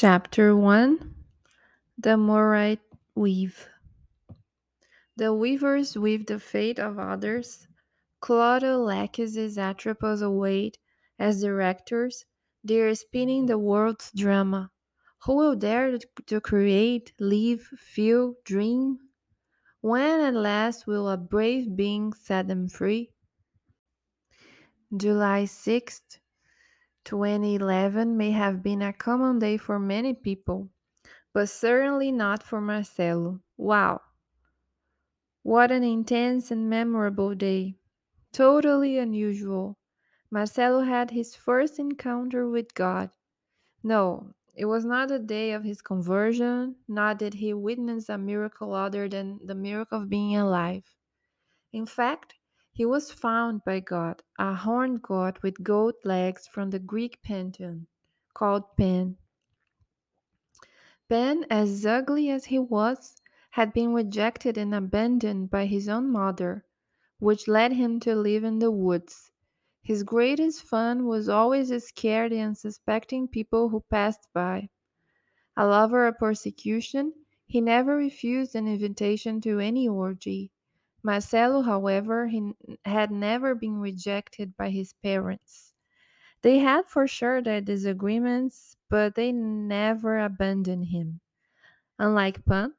Chapter 1 The Morite Weave The weavers weave the fate of others. Lachesis Atropos await as directors. They are spinning the world's drama. Who will dare to create, live, feel, dream? When at last will a brave being set them free? July 6th, 2011 may have been a common day for many people, but certainly not for Marcelo. Wow! What an intense and memorable day! Totally unusual. Marcelo had his first encounter with God. No, it was not the day of his conversion, nor did he witness a miracle other than the miracle of being alive. In fact, he was found by God, a horned god with goat legs from the Greek pantheon, called Pan. Pan, as ugly as he was, had been rejected and abandoned by his own mother, which led him to live in the woods. His greatest fun was always scared and unsuspecting people who passed by. A lover of persecution, he never refused an invitation to any orgy. Marcelo, however, he had never been rejected by his parents. They had for sure their disagreements, but they never abandoned him. Unlike Pan,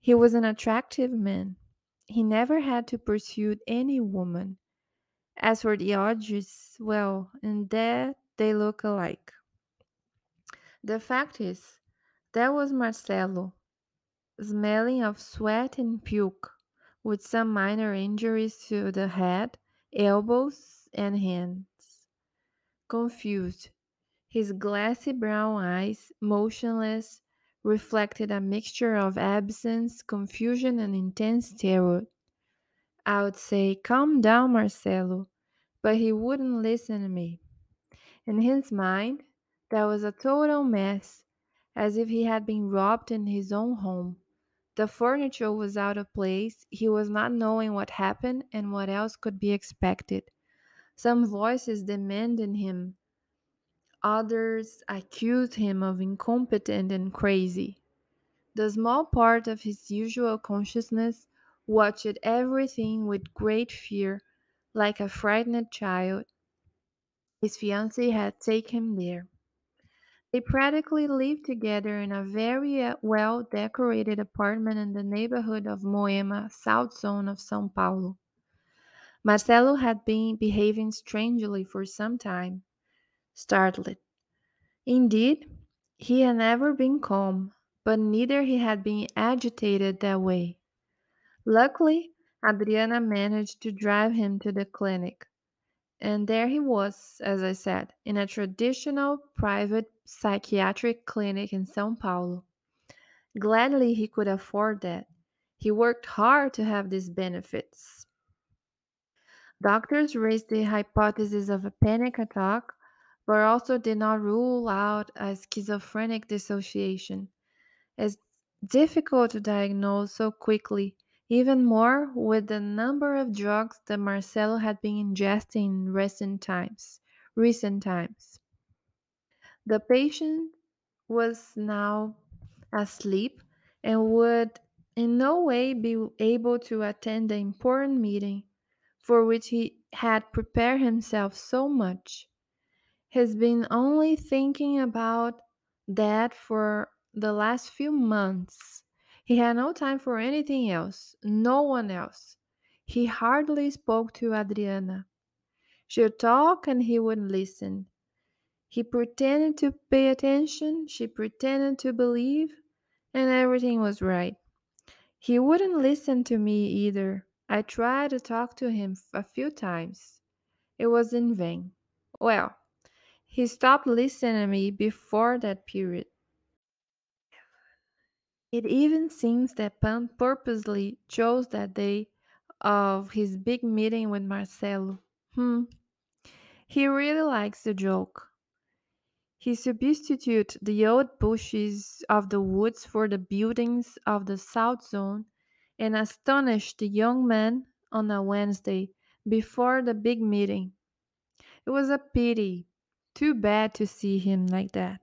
he was an attractive man. He never had to pursue any woman. As for the Audreys, well, in that they look alike. The fact is, that was Marcelo, smelling of sweat and puke, with some minor injuries to the head, elbows, and hands. Confused, his glassy brown eyes, motionless, reflected a mixture of absence, confusion, and intense terror. I would say, Calm down, Marcelo, but he wouldn't listen to me. In his mind, there was a total mess, as if he had been robbed in his own home. The furniture was out of place, he was not knowing what happened and what else could be expected. Some voices demanded him, others accused him of incompetent and crazy. The small part of his usual consciousness watched everything with great fear, like a frightened child. His fiancée had taken him there. They practically lived together in a very uh, well decorated apartment in the neighborhood of Moema, south zone of São Paulo. Marcelo had been behaving strangely for some time, startled. Indeed, he had never been calm, but neither he had been agitated that way. Luckily, Adriana managed to drive him to the clinic. And there he was, as I said, in a traditional private psychiatric clinic in Sao Paulo. Gladly he could afford that. He worked hard to have these benefits. Doctors raised the hypothesis of a panic attack, but also did not rule out a schizophrenic dissociation. It's difficult to diagnose so quickly, even more with the number of drugs that Marcelo had been ingesting in recent times. Recent times. The patient was now asleep and would in no way be able to attend the important meeting for which he had prepared himself so much. He's been only thinking about that for the last few months. He had no time for anything else, no one else. He hardly spoke to Adriana. She'd talk and he wouldn't listen. He pretended to pay attention, she pretended to believe, and everything was right. He wouldn't listen to me either. I tried to talk to him a few times. It was in vain. Well, he stopped listening to me before that period. It even seems that Pan purposely chose that day of his big meeting with Marcelo. Hmm. He really likes the joke. He substituted the old bushes of the woods for the buildings of the South Zone and astonished the young man on a Wednesday before the big meeting. It was a pity. Too bad to see him like that.